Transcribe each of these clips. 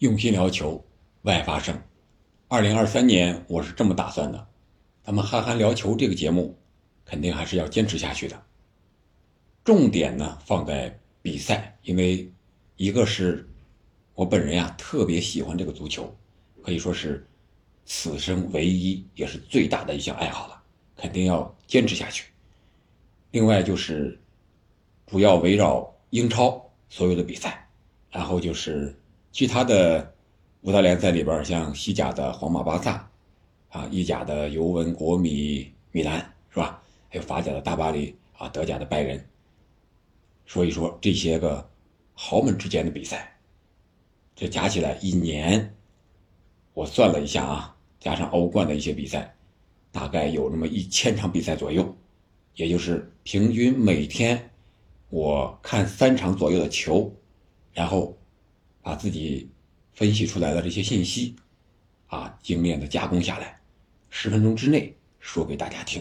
用心聊球，外发声。二零二三年我是这么打算的，咱们憨憨聊球这个节目，肯定还是要坚持下去的。重点呢放在比赛，因为一个是我本人呀特别喜欢这个足球，可以说是此生唯一也是最大的一项爱好了，肯定要坚持下去。另外就是主要围绕英超所有的比赛，然后就是。其他的五大联赛里边，像西甲的皇马、巴萨，啊，意甲的尤文、国米、米兰，是吧？还有法甲的大巴黎，啊，德甲的拜仁。所以说这些个豪门之间的比赛，这加起来一年，我算了一下啊，加上欧冠的一些比赛，大概有那么一千场比赛左右，也就是平均每天我看三场左右的球，然后。把自己分析出来的这些信息，啊，精炼的加工下来，十分钟之内说给大家听。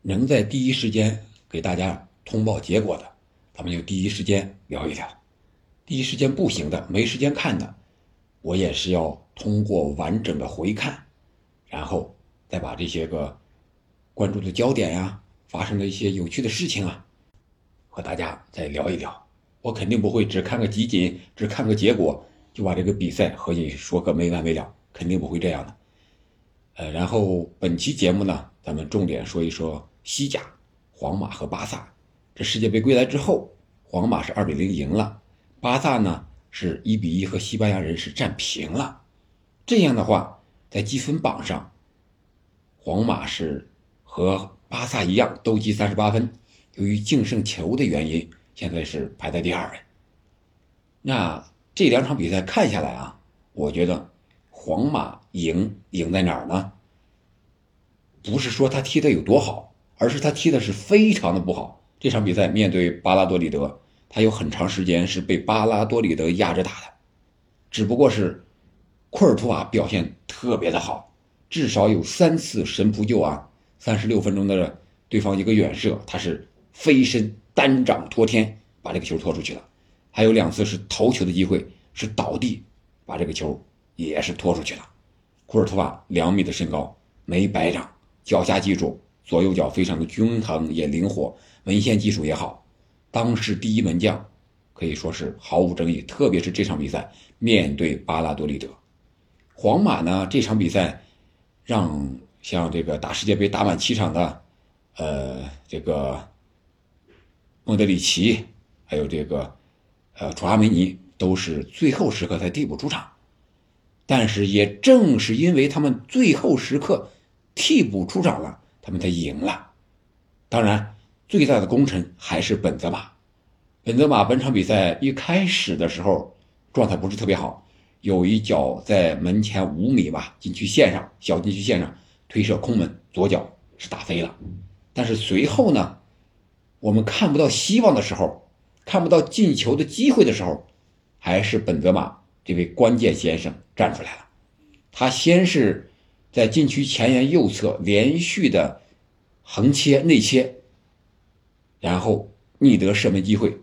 能在第一时间给大家通报结果的，咱们就第一时间聊一聊。第一时间不行的，没时间看的，我也是要通过完整的回看，然后再把这些个关注的焦点呀，发生的一些有趣的事情啊，和大家再聊一聊。我肯定不会只看个集锦，只看个结果就把这个比赛和你说个没完没了，肯定不会这样的。呃，然后本期节目呢，咱们重点说一说西甲，皇马和巴萨。这世界杯归来之后，皇马是二比零赢了，巴萨呢是一比一和西班牙人是战平了。这样的话，在积分榜上，皇马是和巴萨一样都积三十八分，由于净胜球的原因。现在是排在第二位。那这两场比赛看下来啊，我觉得皇马赢赢在哪儿呢？不是说他踢的有多好，而是他踢的是非常的不好。这场比赛面对巴拉多里德，他有很长时间是被巴拉多里德压着打的。只不过是库尔图瓦表现特别的好，至少有三次神扑救啊，三十六分钟的对方一个远射，他是飞身。单掌托天把这个球拖出去了，还有两次是头球的机会，是倒地把这个球也是拖出去了。库尔图瓦两米的身高没白长，脚下技术左右脚非常的均衡也灵活，门线技术也好，当时第一门将可以说是毫无争议。特别是这场比赛面对巴拉多利德，皇马呢这场比赛让像这个打世界杯打满七场的，呃这个。莫德里奇，还有这个，呃，楚阿梅尼都是最后时刻才替补出场，但是也正是因为他们最后时刻替补出场了，他们才赢了。当然，最大的功臣还是本泽马。本泽马本场比赛一开始的时候状态不是特别好，有一脚在门前五米吧禁区线上小禁区线上推射空门，左脚是打飞了，但是随后呢？我们看不到希望的时候，看不到进球的机会的时候，还是本泽马这位关键先生站出来了。他先是在禁区前沿右侧连续的横切内切，然后逆得射门机会，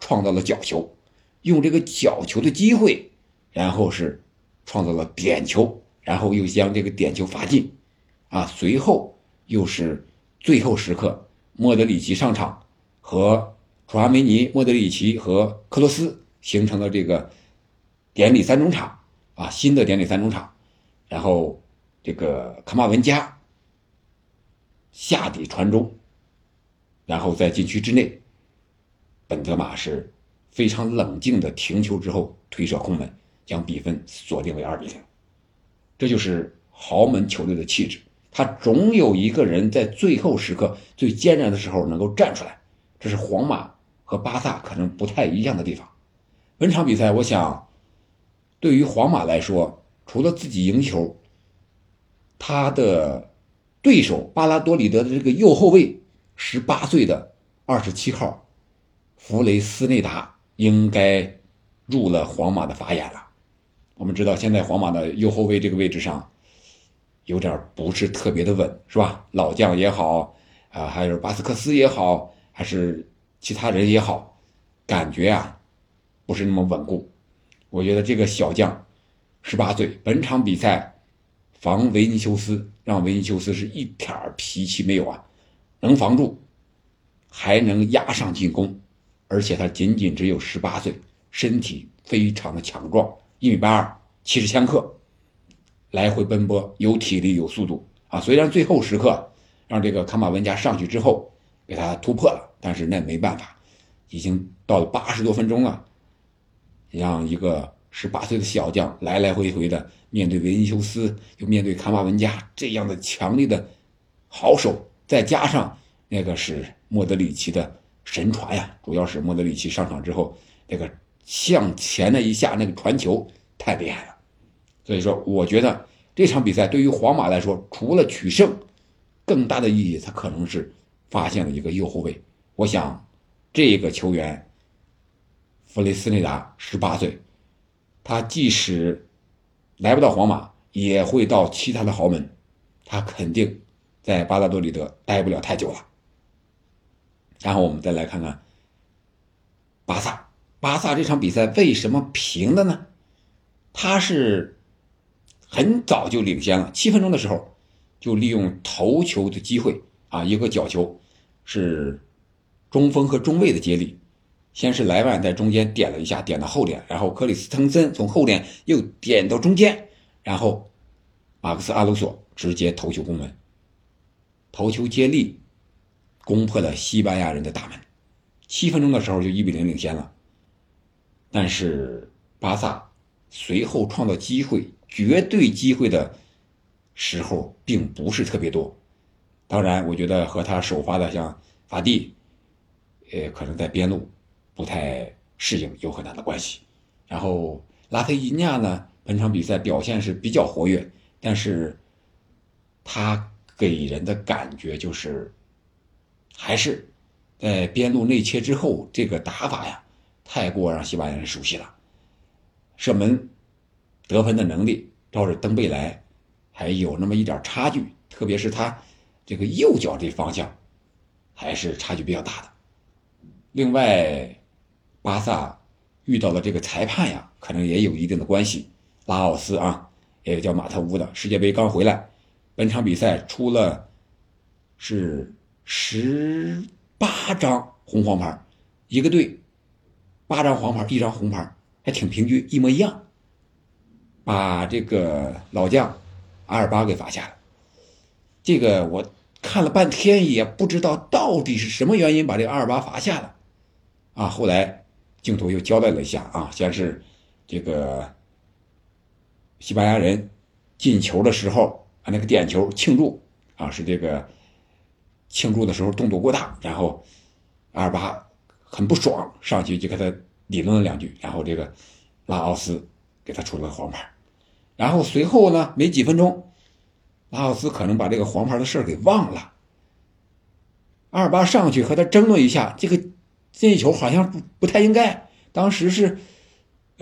创造了角球，用这个角球的机会，然后是创造了点球，然后又将这个点球罚进，啊，随后又是最后时刻。莫德里奇上场，和楚阿梅尼、莫德里奇和克罗斯形成了这个典礼三中场啊，新的典礼三中场。然后这个卡马文加下底传中，然后在禁区之内，本泽马是非常冷静的停球之后推射空门，将比分锁定为二比零。这就是豪门球队的气质。他总有一个人在最后时刻、最艰难的时候能够站出来，这是皇马和巴萨可能不太一样的地方。本场比赛，我想，对于皇马来说，除了自己赢球，他的对手巴拉多里德的这个右后卫，十八岁的二十七号弗雷斯内达应该入了皇马的法眼了。我们知道，现在皇马的右后卫这个位置上。有点不是特别的稳，是吧？老将也好，啊，还是巴斯克斯也好，还是其他人也好，感觉啊，不是那么稳固。我觉得这个小将，十八岁，本场比赛防维尼修斯，让维尼修斯是一点脾气没有啊，能防住，还能压上进攻，而且他仅仅只有十八岁，身体非常的强壮，一米八二，七十千克，来回奔波，有体力有速度啊。虽然最后时刻让这个卡马文加上去之后给他突破了，但是那没办法，已经到了八十多分钟了。让一个十八岁的小将来来回回的面对维尼修斯，又面对卡马文加这样的强力的好手，再加上那个是莫德里奇的神传呀，主要是莫德里奇上场之后那个向前的一下那个传球太厉害了，所以说我觉得这场比赛对于皇马来说，除了取胜，更大的意义，他可能是发现了一个右后卫。我想这个球员。弗雷斯内达十八岁，他即使来不到皇马，也会到其他的豪门。他肯定在巴拉多里德待不了太久了。然后我们再来看看巴萨，巴萨这场比赛为什么平的呢？他是很早就领先了，七分钟的时候就利用头球的机会啊，一个角球是中锋和中卫的接力。先是莱万在中间点了一下，点到后点，然后克里斯滕森从后点又点到中间，然后马克思阿鲁索直接头球攻门，头球接力攻破了西班牙人的大门，七分钟的时候就一比零领先了。但是巴萨随后创造机会、绝对机会的时候并不是特别多，当然，我觉得和他首发的像法蒂，呃，可能在边路。不太适应有很大的关系，然后拉菲尼亚呢，本场比赛表现是比较活跃，但是他给人的感觉就是，还是在边路内切之后，这个打法呀，太过让西班牙人熟悉了，射门得分的能力，照着登贝莱还有那么一点差距，特别是他这个右脚这方向，还是差距比较大的。另外。巴萨遇到了这个裁判呀，可能也有一定的关系。拉奥斯啊，也有叫马特乌的，世界杯刚回来，本场比赛出了是十八张红黄牌，一个队八张黄牌，一张红牌，还挺平均，一模一样，把这个老将阿尔巴给罚下了。这个我看了半天也不知道到底是什么原因把这个阿尔巴罚下了啊，后来。镜头又交代了一下啊，先是这个西班牙人进球的时候啊，那个点球庆祝啊，是这个庆祝的时候动作过大，然后阿尔巴很不爽，上去就跟他理论了两句，然后这个拉奥斯给他出了个黄牌，然后随后呢，没几分钟，拉奥斯可能把这个黄牌的事给忘了，阿尔巴上去和他争论一下这个。任意球好像不不太应该，当时是，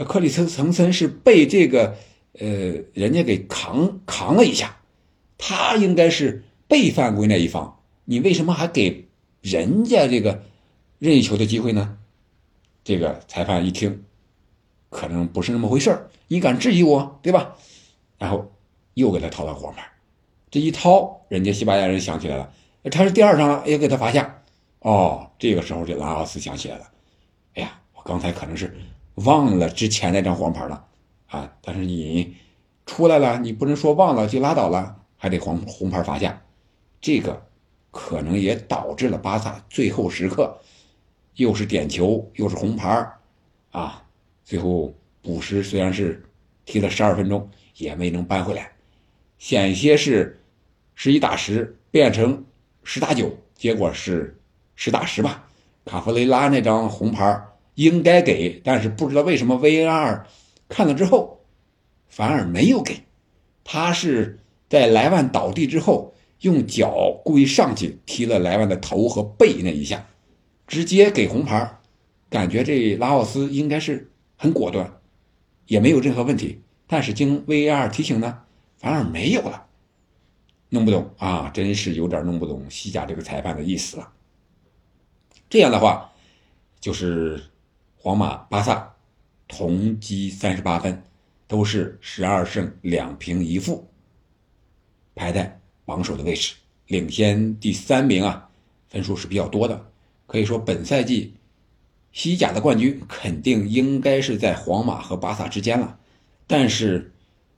克里斯滕森是被这个呃人家给扛扛了一下，他应该是被犯规那一方，你为什么还给人家这个任意球的机会呢？这个裁判一听，可能不是那么回事你敢质疑我，对吧？然后又给他掏了黄牌，这一掏，人家西班牙人想起来了，他是第二张了，也给他罚下。哦，这个时候这拉奥斯想起来了，哎呀，我刚才可能是忘了之前那张黄牌了啊！但是你出来了，你不能说忘了就拉倒了，还得黄红牌罚下，这个可能也导致了巴萨最后时刻又是点球又是红牌啊！最后补时虽然是踢了十二分钟，也没能扳回来，险些是十一打十变成十打九，结果是。十打十吧，卡弗雷拉那张红牌应该给，但是不知道为什么 VAR 看了之后反而没有给。他是在莱万倒地之后用脚故意上去踢了莱万的头和背那一下，直接给红牌。感觉这拉奥斯应该是很果断，也没有任何问题。但是经 VAR 提醒呢，反而没有了。弄不懂啊，真是有点弄不懂西甲这个裁判的意思了。这样的话，就是皇马、巴萨同积三十八分，都是十二胜两平一负，排在榜首的位置，领先第三名啊，分数是比较多的。可以说本赛季西甲的冠军肯定应该是在皇马和巴萨之间了，但是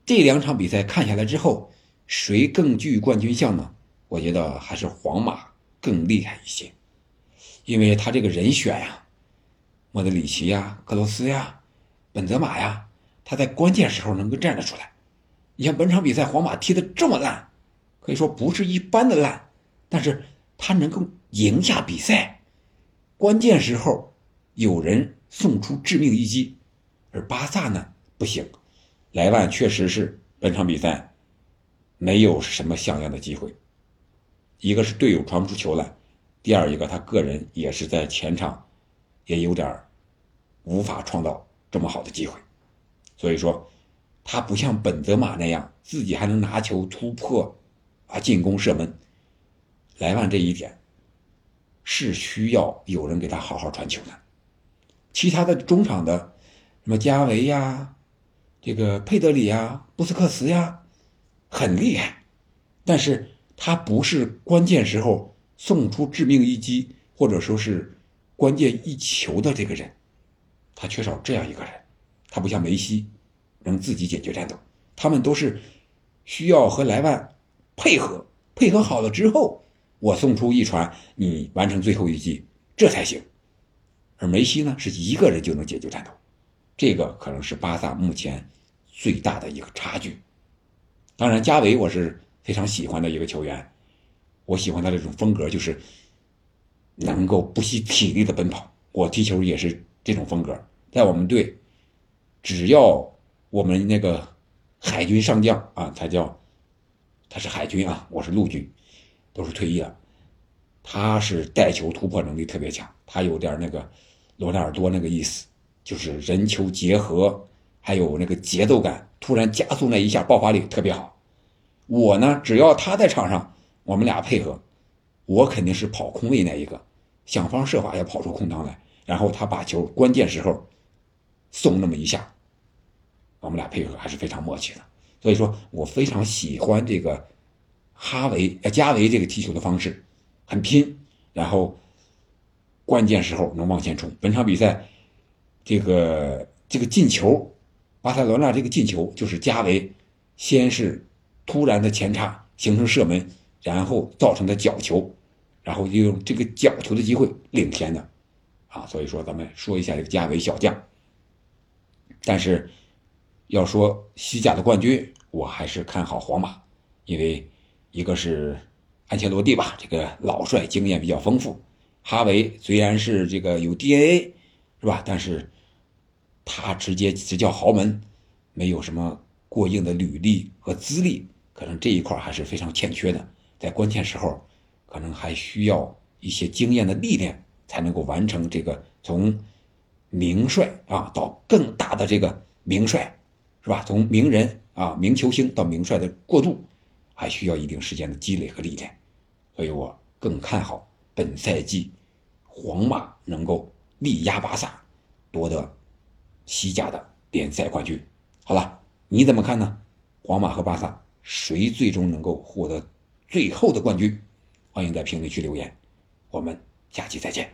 这两场比赛看下来之后，谁更具冠军相呢？我觉得还是皇马更厉害一些，因为他这个人选呀，莫德里奇呀、克罗斯呀、本泽马呀，他在关键时候能够站得出来。你像本场比赛皇马踢得这么烂，可以说不是一般的烂，但是他能够赢下比赛，关键时候有人送出致命一击，而巴萨呢不行，莱万确实是本场比赛没有什么像样的机会。一个是队友传不出球来，第二一个他个人也是在前场也有点无法创造这么好的机会，所以说他不像本泽马那样自己还能拿球突破啊进攻射门。莱万这一点是需要有人给他好好传球的，其他的中场的什么加维呀、这个佩德里呀、布斯克茨呀很厉害，但是。他不是关键时候送出致命一击，或者说是关键一球的这个人，他缺少这样一个人。他不像梅西，能自己解决战斗。他们都是需要和莱万配合，配合好了之后，我送出一传，你完成最后一击，这才行。而梅西呢，是一个人就能解决战斗，这个可能是巴萨目前最大的一个差距。当然，加维我是。非常喜欢的一个球员，我喜欢他这种风格，就是能够不惜体力的奔跑。我踢球也是这种风格，在我们队，只要我们那个海军上将啊，他叫他是海军啊，我是陆军，都是退役了。他是带球突破能力特别强，他有点那个罗纳尔多那个意思，就是人球结合，还有那个节奏感，突然加速那一下，爆发力特别好。我呢，只要他在场上，我们俩配合，我肯定是跑空位那一个，想方设法要跑出空当来，然后他把球关键时候送那么一下，我们俩配合还是非常默契的。所以说我非常喜欢这个哈维呃加维这个踢球的方式，很拼，然后关键时候能往前冲。本场比赛这个这个进球，巴塞罗那这个进球就是加维先是。突然的前插形成射门，然后造成的角球，然后利用这个角球的机会领先的，啊，所以说咱们说一下这个加维小将。但是要说西甲的冠军，我还是看好皇马，因为一个是安切洛蒂吧，这个老帅经验比较丰富，哈维虽然是这个有 DNA 是吧，但是他直接执教豪门，没有什么过硬的履历和资历。可能这一块还是非常欠缺的，在关键时候，可能还需要一些经验的历练，才能够完成这个从名帅啊到更大的这个名帅，是吧？从名人啊名球星到名帅的过渡，还需要一定时间的积累和历练，所以我更看好本赛季皇马能够力压巴萨，夺得西甲的联赛冠军。好了，你怎么看呢？皇马和巴萨？谁最终能够获得最后的冠军？欢迎在评论区留言，我们下期再见。